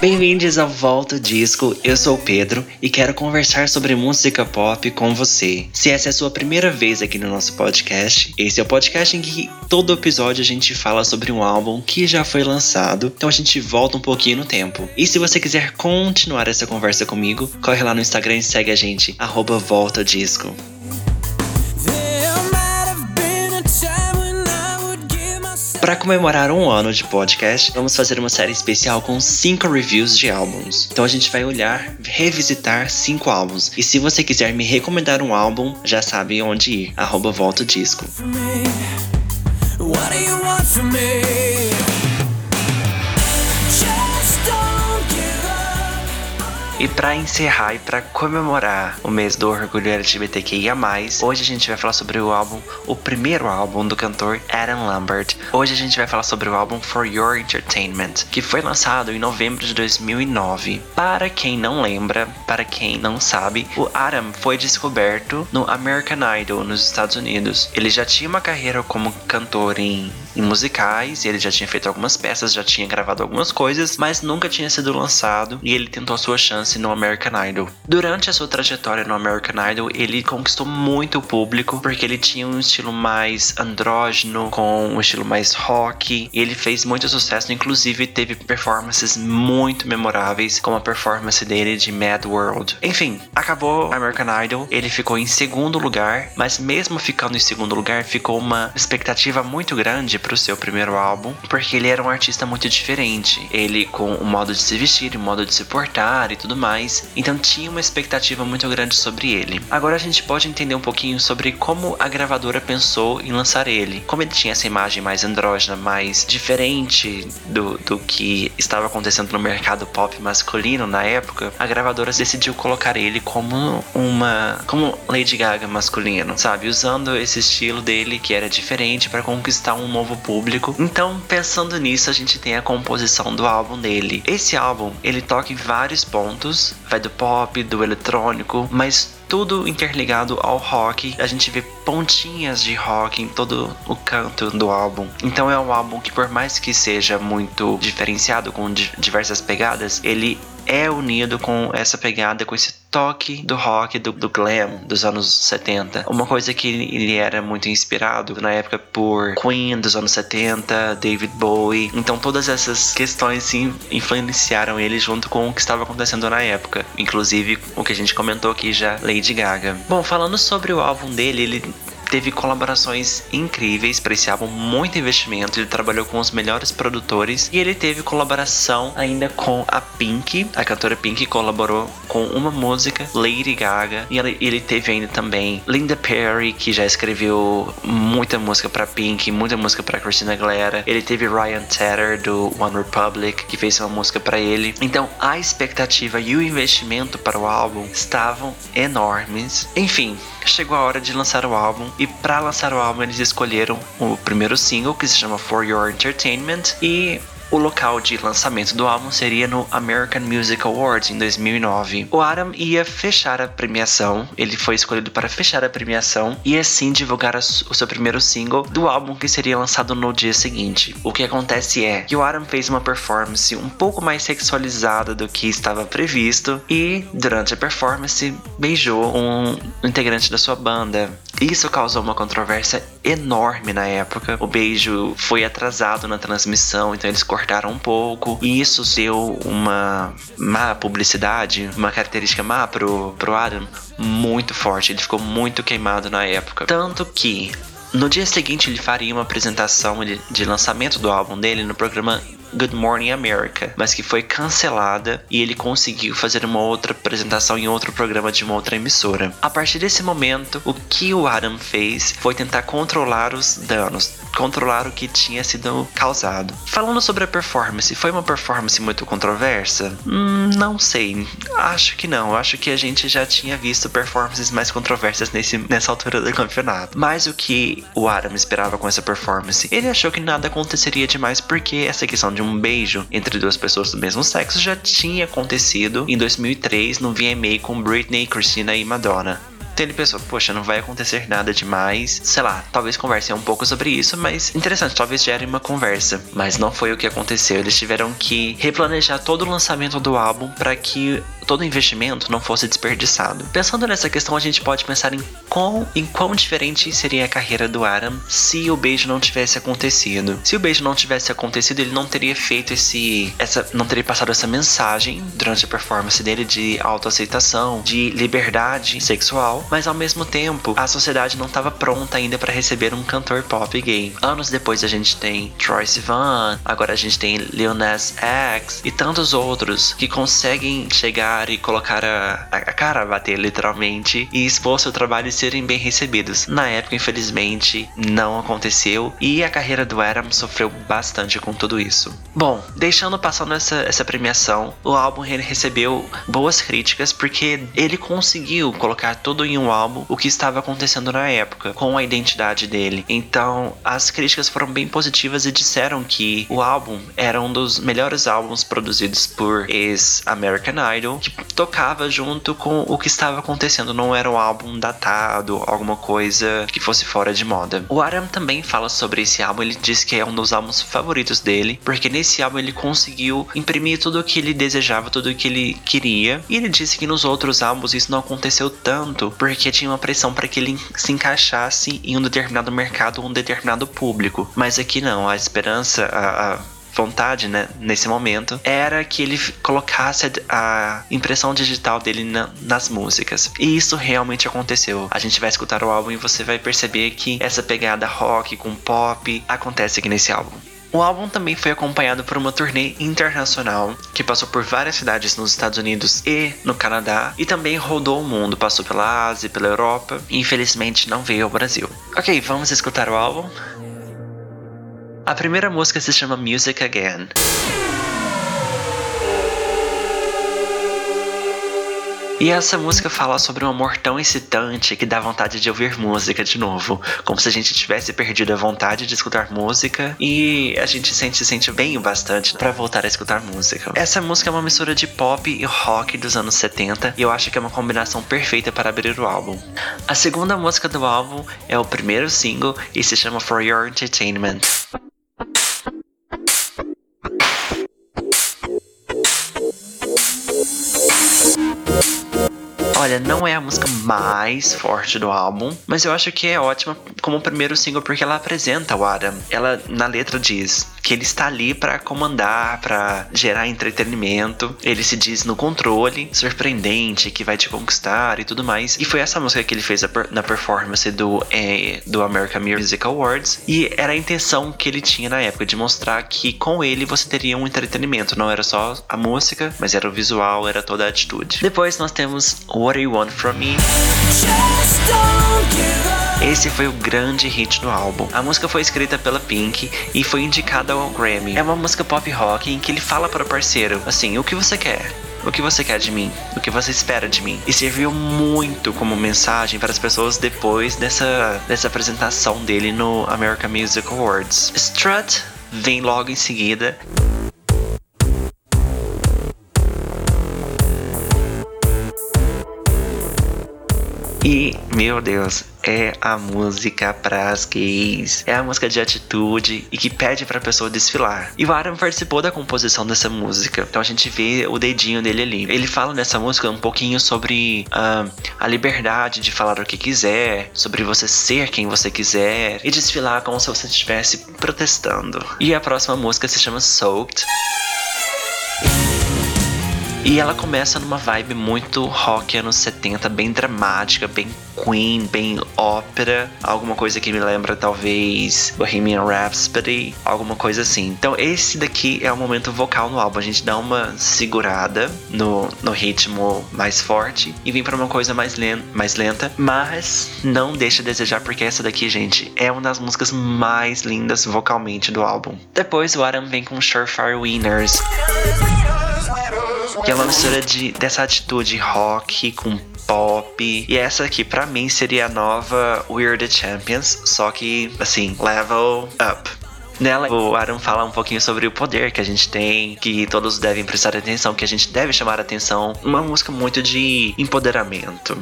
Bem-vindos ao Volta Disco, eu sou o Pedro e quero conversar sobre música pop com você. Se essa é a sua primeira vez aqui no nosso podcast, esse é o podcast em que todo episódio a gente fala sobre um álbum que já foi lançado, então a gente volta um pouquinho no tempo. E se você quiser continuar essa conversa comigo, corre lá no Instagram e segue a gente, Volta Disco. Para comemorar um ano de podcast, vamos fazer uma série especial com cinco reviews de álbuns. Então a gente vai olhar, revisitar cinco álbuns. E se você quiser me recomendar um álbum, já sabe onde ir. Arroba Volta Disco. From me? E para encerrar e para comemorar o mês do orgulho LGBTQIA+, hoje a gente vai falar sobre o álbum, o primeiro álbum do cantor Adam Lambert. Hoje a gente vai falar sobre o álbum For Your Entertainment, que foi lançado em novembro de 2009. Para quem não lembra, para quem não sabe, o Adam foi descoberto no American Idol nos Estados Unidos. Ele já tinha uma carreira como cantor em, em musicais, ele já tinha feito algumas peças, já tinha gravado algumas coisas, mas nunca tinha sido lançado e ele tentou a sua chance no American Idol. Durante a sua trajetória no American Idol, ele conquistou muito o público porque ele tinha um estilo mais andrógeno, com um estilo mais rock. E ele fez muito sucesso, inclusive teve performances muito memoráveis, como a performance dele de Mad World. Enfim, acabou American Idol, ele ficou em segundo lugar, mas mesmo ficando em segundo lugar, ficou uma expectativa muito grande para o seu primeiro álbum, porque ele era um artista muito diferente. Ele com o modo de se vestir, o modo de se portar e tudo mais, então tinha uma expectativa muito grande sobre ele. Agora a gente pode entender um pouquinho sobre como a gravadora pensou em lançar ele. Como ele tinha essa imagem mais andrógena, mais diferente do, do que estava acontecendo no mercado pop masculino na época, a gravadora decidiu colocar ele como uma. como Lady Gaga masculino, sabe? Usando esse estilo dele que era diferente para conquistar um novo público. Então, pensando nisso, a gente tem a composição do álbum dele. Esse álbum, ele toca em vários pontos vai do pop, do eletrônico, mas tudo interligado ao rock. A gente vê pontinhas de rock em todo o canto do álbum. Então é um álbum que, por mais que seja muito diferenciado, com diversas pegadas, ele é unido com essa pegada, com esse toque do rock, do, do, glam dos anos 70. Uma coisa que ele era muito inspirado na época por Queen dos anos 70, David Bowie. Então todas essas questões sim influenciaram ele junto com o que estava acontecendo na época. Inclusive o que a gente comentou aqui já, Lady Gaga. Bom, falando sobre o álbum dele, ele teve colaborações incríveis álbum, muito investimento. Ele trabalhou com os melhores produtores e ele teve colaboração ainda com a Pink, a cantora Pink colaborou com uma música, Lady Gaga, e ele, ele teve ainda também Linda Perry, que já escreveu muita música para Pink, muita música para Christina Aguilera. Ele teve Ryan Tedder do One Republic, que fez uma música para ele. Então a expectativa e o investimento para o álbum estavam enormes. Enfim, chegou a hora de lançar o álbum e para lançar o álbum eles escolheram o primeiro single que se chama For Your Entertainment e o local de lançamento do álbum seria no American Music Awards em 2009. O Adam ia fechar a premiação, ele foi escolhido para fechar a premiação e assim divulgar o seu primeiro single do álbum que seria lançado no dia seguinte. O que acontece é que o Adam fez uma performance um pouco mais sexualizada do que estava previsto e durante a performance beijou um integrante da sua banda. Isso causou uma controvérsia enorme na época. O beijo foi atrasado na transmissão, então eles cortaram um pouco. E isso deu uma má publicidade, uma característica má pro, pro Adam muito forte. Ele ficou muito queimado na época. Tanto que no dia seguinte, ele faria uma apresentação de lançamento do álbum dele no programa Good Morning America, mas que foi cancelada e ele conseguiu fazer uma outra apresentação em outro programa de uma outra emissora. A partir desse momento, o que o Adam fez foi tentar controlar os danos, controlar o que tinha sido causado. Falando sobre a performance, foi uma performance muito controversa? Hum, não sei. Acho que não. Acho que a gente já tinha visto performances mais controversas nesse, nessa altura do campeonato. Mas o que o Adam esperava com essa performance? Ele achou que nada aconteceria demais porque essa questão de um beijo entre duas pessoas do mesmo sexo já tinha acontecido em 2003 no VMA com Britney, Christina e Madonna. Então ele pensou, poxa, não vai acontecer nada demais. Sei lá, talvez conversem um pouco sobre isso, mas interessante, talvez gere uma conversa. Mas não foi o que aconteceu. Eles tiveram que replanejar todo o lançamento do álbum para que todo investimento não fosse desperdiçado. Pensando nessa questão, a gente pode pensar em quão, em quão diferente seria a carreira do Adam se o beijo não tivesse acontecido. Se o beijo não tivesse acontecido, ele não teria feito esse. essa não teria passado essa mensagem durante a performance dele de autoaceitação, de liberdade sexual, mas ao mesmo tempo a sociedade não estava pronta ainda para receber um cantor pop gay. Anos depois a gente tem Troy Sivan, agora a gente tem Nas X e tantos outros que conseguem chegar e colocar a, a cara a bater literalmente e expor seu trabalho e serem bem recebidos. Na época, infelizmente, não aconteceu e a carreira do Adam sofreu bastante com tudo isso. Bom, deixando passando essa, essa premiação, o álbum recebeu boas críticas porque ele conseguiu colocar tudo em um álbum o que estava acontecendo na época, com a identidade dele. Então, as críticas foram bem positivas e disseram que o álbum era um dos melhores álbuns produzidos por ex-American Idol, tocava junto com o que estava acontecendo, não era um álbum datado, alguma coisa que fosse fora de moda. O Adam também fala sobre esse álbum, ele diz que é um dos álbuns favoritos dele, porque nesse álbum ele conseguiu imprimir tudo o que ele desejava, tudo o que ele queria. E ele disse que nos outros álbuns isso não aconteceu tanto, porque tinha uma pressão para que ele se encaixasse em um determinado mercado, um determinado público. Mas aqui não, a esperança, a, a vontade, né, nesse momento, era que ele colocasse a impressão digital dele na, nas músicas. E isso realmente aconteceu. A gente vai escutar o álbum e você vai perceber que essa pegada rock com pop acontece aqui nesse álbum. O álbum também foi acompanhado por uma turnê internacional que passou por várias cidades nos Estados Unidos e no Canadá e também rodou o mundo, passou pela Ásia, pela Europa e infelizmente não veio ao Brasil. Ok, vamos escutar o álbum? A primeira música se chama Music Again. E essa música fala sobre um amor tão excitante que dá vontade de ouvir música de novo, como se a gente tivesse perdido a vontade de escutar música e a gente sente, se sente bem bastante para voltar a escutar música. Essa música é uma mistura de pop e rock dos anos 70 e eu acho que é uma combinação perfeita para abrir o álbum. A segunda música do álbum é o primeiro single e se chama For Your Entertainment. Olha, não é a música mais forte do álbum, mas eu acho que é ótima como primeiro single porque ela apresenta o Adam. Ela na letra diz que ele está ali para comandar, para gerar entretenimento. Ele se diz no controle, surpreendente, que vai te conquistar e tudo mais. E foi essa música que ele fez na performance do é, do American Music Awards e era a intenção que ele tinha na época de mostrar que com ele você teria um entretenimento, não era só a música, mas era o visual, era toda a atitude. Depois nós temos What Do You Want From Me? Esse foi o grande hit do álbum. A música foi escrita pela Pink e foi indicada ao Grammy. É uma música pop rock em que ele fala para o parceiro, assim, o que você quer? O que você quer de mim? O que você espera de mim? E serviu muito como mensagem para as pessoas depois dessa, dessa apresentação dele no American Music Awards. Strut vem logo em seguida. E, meu Deus, é a música pras gays. É a música de atitude e que pede pra pessoa desfilar. E o Adam participou da composição dessa música. Então a gente vê o dedinho dele ali. Ele fala nessa música um pouquinho sobre uh, a liberdade de falar o que quiser, sobre você ser quem você quiser e desfilar como se você estivesse protestando. E a próxima música se chama Soaked. E ela começa numa vibe muito rock anos 70, bem dramática, bem Queen, bem ópera, alguma coisa que me lembra talvez Bohemian Rhapsody, alguma coisa assim. Então esse daqui é o momento vocal no álbum, a gente dá uma segurada no, no ritmo mais forte e vem para uma coisa mais, lenta, mais lenta, mas não deixa a desejar porque essa daqui, gente, é uma das músicas mais lindas vocalmente do álbum. Depois o Adam vem com Surefire Winners que é uma mistura de, dessa atitude rock com pop. E essa aqui, para mim, seria a nova We're the Champions, só que, assim, level up. Nela, o Aaron fala um pouquinho sobre o poder que a gente tem, que todos devem prestar atenção, que a gente deve chamar atenção. Uma música muito de empoderamento.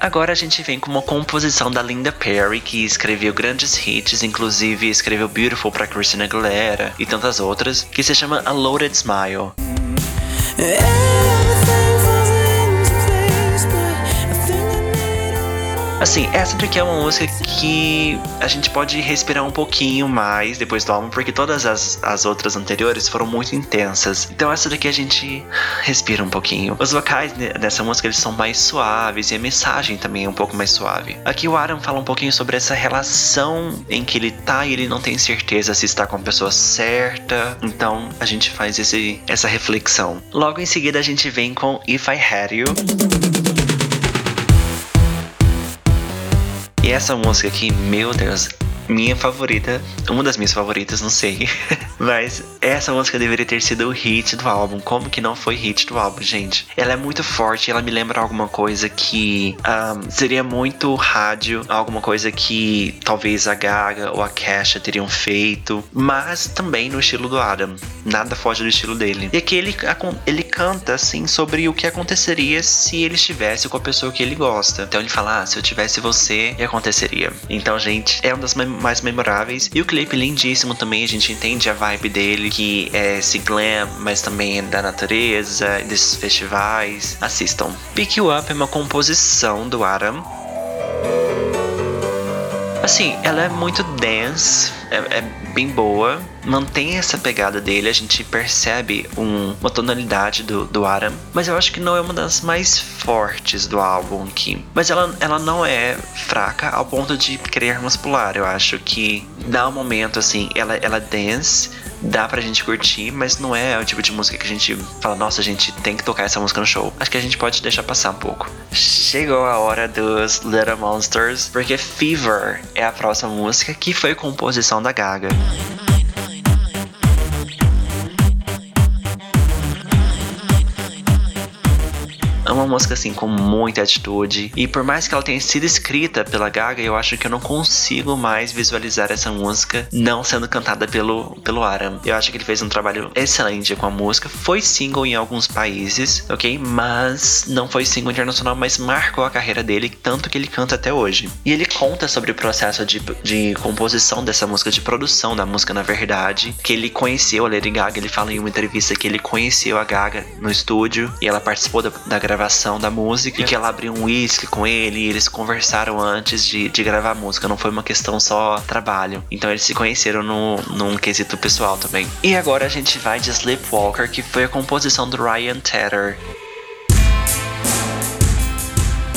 Agora a gente vem com uma composição da Linda Perry, que escreveu grandes hits, inclusive escreveu Beautiful para Christina Aguilera e tantas outras, que se chama A Loaded Smile. Yeah. Assim, essa daqui é uma música que a gente pode respirar um pouquinho mais depois do álbum, porque todas as, as outras anteriores foram muito intensas. Então essa daqui a gente respira um pouquinho. Os vocais dessa música eles são mais suaves e a mensagem também é um pouco mais suave. Aqui o Adam fala um pouquinho sobre essa relação em que ele tá e ele não tem certeza se está com a pessoa certa. Então a gente faz esse, essa reflexão. Logo em seguida a gente vem com If I Had You. Essa música aqui, meu Deus, minha favorita, uma das minhas favoritas, não sei. Mas essa música deveria ter sido o hit do álbum. Como que não foi hit do álbum, gente? Ela é muito forte, ela me lembra alguma coisa que um, seria muito rádio, alguma coisa que talvez a Gaga ou a Kesha teriam feito, mas também no estilo do Adam. Nada foge do estilo dele. E aqui ele, ele canta assim sobre o que aconteceria se ele estivesse com a pessoa que ele gosta. Então ele fala: ah, se eu tivesse você, aconteceria? Então, gente, é uma das mais memoráveis. E o clipe lindíssimo também, a gente entende a vibe dele, que é esse glam, mas também é da natureza, desses festivais. Assistam. Pick You Up é uma composição do Adam. Assim, ela é muito dance, é, é, bem boa, mantém essa pegada dele, a gente percebe um, uma tonalidade do, do Adam, mas eu acho que não é uma das mais fortes do álbum aqui. Mas ela, ela não é fraca ao ponto de querermos pular, eu acho que dá um momento assim, ela, ela é dance, dá pra gente curtir, mas não é o tipo de música que a gente fala, nossa, a gente tem que tocar essa música no show. Acho que a gente pode deixar passar um pouco. Chegou a hora dos Little Monsters, porque Fever é a próxima música que foi composição da Gaga. É uma música assim com muita atitude e por mais que ela tenha sido escrita pela Gaga, eu acho que eu não consigo mais visualizar essa música não sendo cantada pelo pelo Aram. Eu acho que ele fez um trabalho excelente com a música. Foi single em alguns países, ok? Mas não foi single internacional, mas marcou a carreira dele tanto que ele canta até hoje. E ele conta sobre o processo de, de composição dessa música, de produção da música na verdade, que ele conheceu a Lady Gaga. Ele fala em uma entrevista que ele conheceu a Gaga no estúdio e ela participou da, da gravação gravação da música e que ela abriu um whisky com ele e eles conversaram antes de, de gravar a música. Não foi uma questão só trabalho. Então eles se conheceram no, num quesito pessoal também. E agora a gente vai de Sleepwalker, que foi a composição do Ryan Tedder.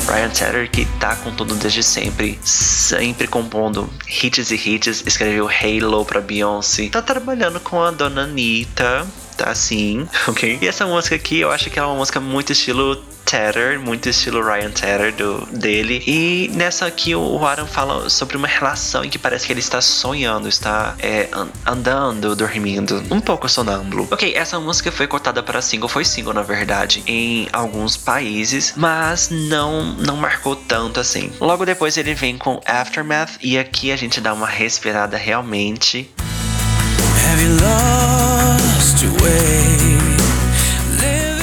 Ryan Tedder, que tá com tudo desde sempre, sempre compondo hits e hits, escreveu Halo pra Beyoncé, tá trabalhando com a dona Anitta, tá assim, ok? E essa música aqui, eu acho que é uma música muito estilo Tedder, muito estilo Ryan Tedder do, dele. E nessa aqui o Aaron fala sobre uma relação em que parece que ele está sonhando, está é, andando, dormindo, um pouco sonâmbulo. Ok, essa música foi cortada para single, foi single na verdade, em alguns países, mas não, não marcou tanto assim. Logo depois ele vem com Aftermath e aqui a gente dá uma respirada realmente. Have you lost your way?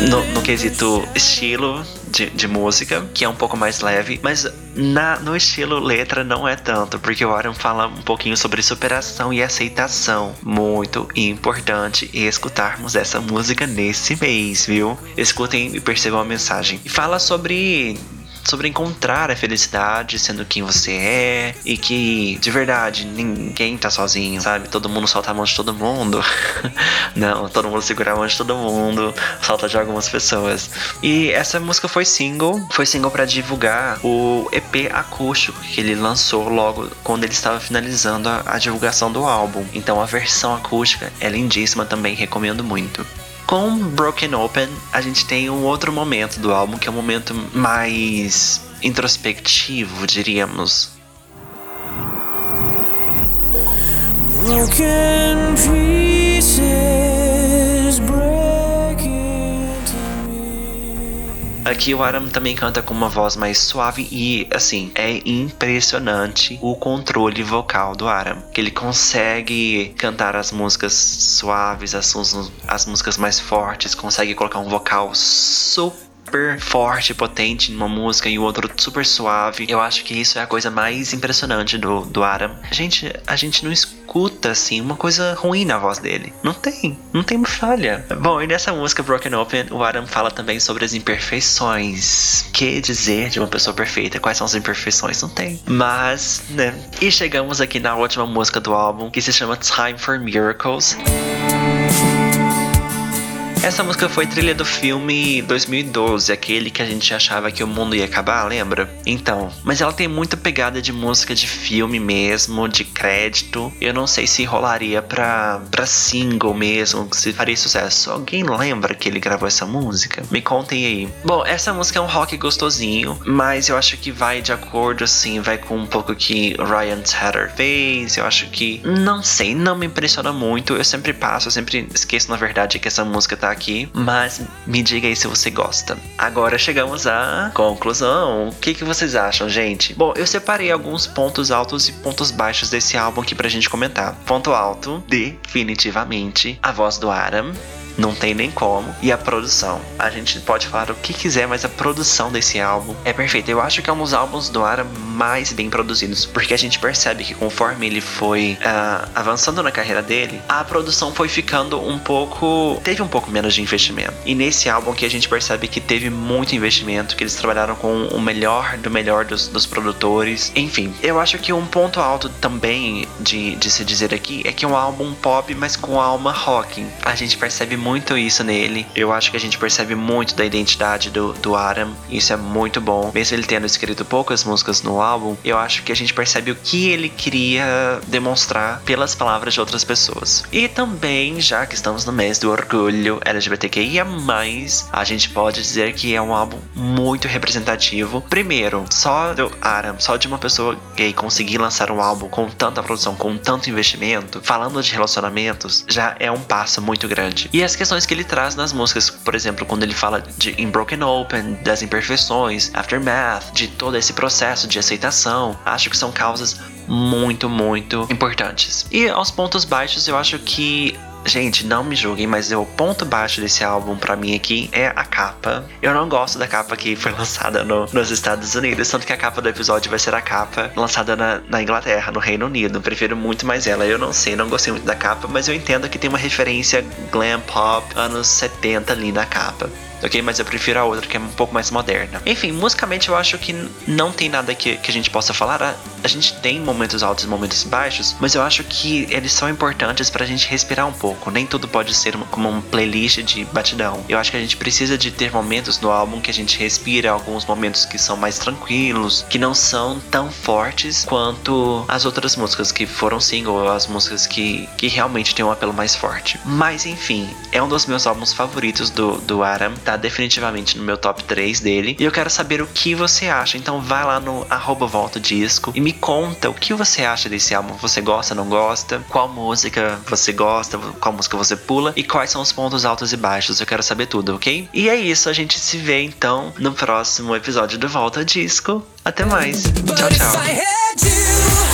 No, no quesito estilo de, de, música, que é um pouco mais leve, mas na, no estilo letra não é tanto, porque o Aaron fala um pouquinho sobre superação e aceitação. Muito importante escutarmos essa música nesse mês, viu? Escutem e percebam a mensagem. E fala sobre sobre encontrar a felicidade sendo quem você é e que de verdade ninguém tá sozinho, sabe? Todo mundo solta a mão de todo mundo. Não, todo mundo segura a mão de todo mundo, solta de algumas pessoas. E essa música foi single, foi single para divulgar o EP acústico que ele lançou logo quando ele estava finalizando a, a divulgação do álbum. Então a versão acústica é lindíssima também, recomendo muito. Com Broken Open, a gente tem um outro momento do álbum que é um momento mais introspectivo, diríamos. Broken pieces Aqui o Aram também canta com uma voz mais suave e, assim, é impressionante o controle vocal do Aram. Que ele consegue cantar as músicas suaves, as, as músicas mais fortes, consegue colocar um vocal super super forte, potente numa música e o outro super suave. Eu acho que isso é a coisa mais impressionante do, do Adam. A gente, a gente não escuta, assim, uma coisa ruim na voz dele. Não tem, não tem falha. Bom, e nessa música Broken Open, o Adam fala também sobre as imperfeições. Que dizer de uma pessoa perfeita? Quais são as imperfeições? Não tem. Mas, né? E chegamos aqui na última música do álbum, que se chama Time for Miracles. Essa música foi trilha do filme 2012, aquele que a gente achava que o mundo ia acabar, lembra? Então, mas ela tem muita pegada de música de filme mesmo, de crédito. Eu não sei se rolaria pra, pra single mesmo, se faria sucesso. Alguém lembra que ele gravou essa música? Me contem aí. Bom, essa música é um rock gostosinho, mas eu acho que vai de acordo, assim, vai com um pouco que Ryan Tedder fez. Eu acho que, não sei, não me impressiona muito. Eu sempre passo, eu sempre esqueço, na verdade, que essa música tá aqui, mas me diga aí se você gosta. Agora chegamos à conclusão. O que, que vocês acham, gente? Bom, eu separei alguns pontos altos e pontos baixos desse álbum aqui pra gente comentar. Ponto alto, definitivamente, a voz do Adam não tem nem como. E a produção. A gente pode falar o que quiser, mas a produção desse álbum é perfeita. Eu acho que é um dos álbuns do Ara mais bem produzidos, porque a gente percebe que conforme ele foi uh, avançando na carreira dele, a produção foi ficando um pouco. teve um pouco menos de investimento. E nesse álbum que a gente percebe que teve muito investimento, que eles trabalharam com o melhor do melhor dos, dos produtores. Enfim, eu acho que um ponto alto também de, de se dizer aqui é que é um álbum pop, mas com alma rock. A gente percebe muito isso nele. Eu acho que a gente percebe muito da identidade do, do Adam. Isso é muito bom. Mesmo ele tendo escrito poucas músicas no álbum, eu acho que a gente percebe o que ele queria demonstrar pelas palavras de outras pessoas. E também, já que estamos no mês do orgulho LGBTQIA, a gente pode dizer que é um álbum muito representativo. Primeiro, só do Adam, só de uma pessoa gay conseguir lançar um álbum com tanta produção, com tanto investimento, falando de relacionamentos, já é um passo muito grande. E as questões que ele traz nas músicas, por exemplo, quando ele fala de In Broken Open, das imperfeições, Aftermath, de todo esse processo de aceitação, acho que são causas muito, muito importantes. E aos pontos baixos, eu acho que Gente, não me julguem, mas o ponto baixo desse álbum para mim aqui é a capa. Eu não gosto da capa que foi lançada no, nos Estados Unidos, tanto que a capa do episódio vai ser a capa lançada na, na Inglaterra, no Reino Unido. Prefiro muito mais ela. Eu não sei, não gostei muito da capa, mas eu entendo que tem uma referência glam pop anos 70 ali na capa ok? Mas eu prefiro a outra, que é um pouco mais moderna. Enfim, musicalmente eu acho que não tem nada que, que a gente possa falar. A, a gente tem momentos altos e momentos baixos, mas eu acho que eles são importantes pra gente respirar um pouco. Nem tudo pode ser uma, como uma playlist de batidão. Eu acho que a gente precisa de ter momentos no álbum que a gente respira, alguns momentos que são mais tranquilos, que não são tão fortes quanto as outras músicas que foram single, as músicas que, que realmente têm um apelo mais forte. Mas enfim, é um dos meus álbuns favoritos do, do Adam. Tá tá definitivamente no meu top 3 dele. E eu quero saber o que você acha. Então vai lá no arroba volta disco e me conta o que você acha desse álbum. Você gosta, não gosta? Qual música você gosta? Qual música você pula? E quais são os pontos altos e baixos? Eu quero saber tudo, ok? E é isso, a gente se vê então no próximo episódio do Volta Disco. Até mais. Tchau, tchau.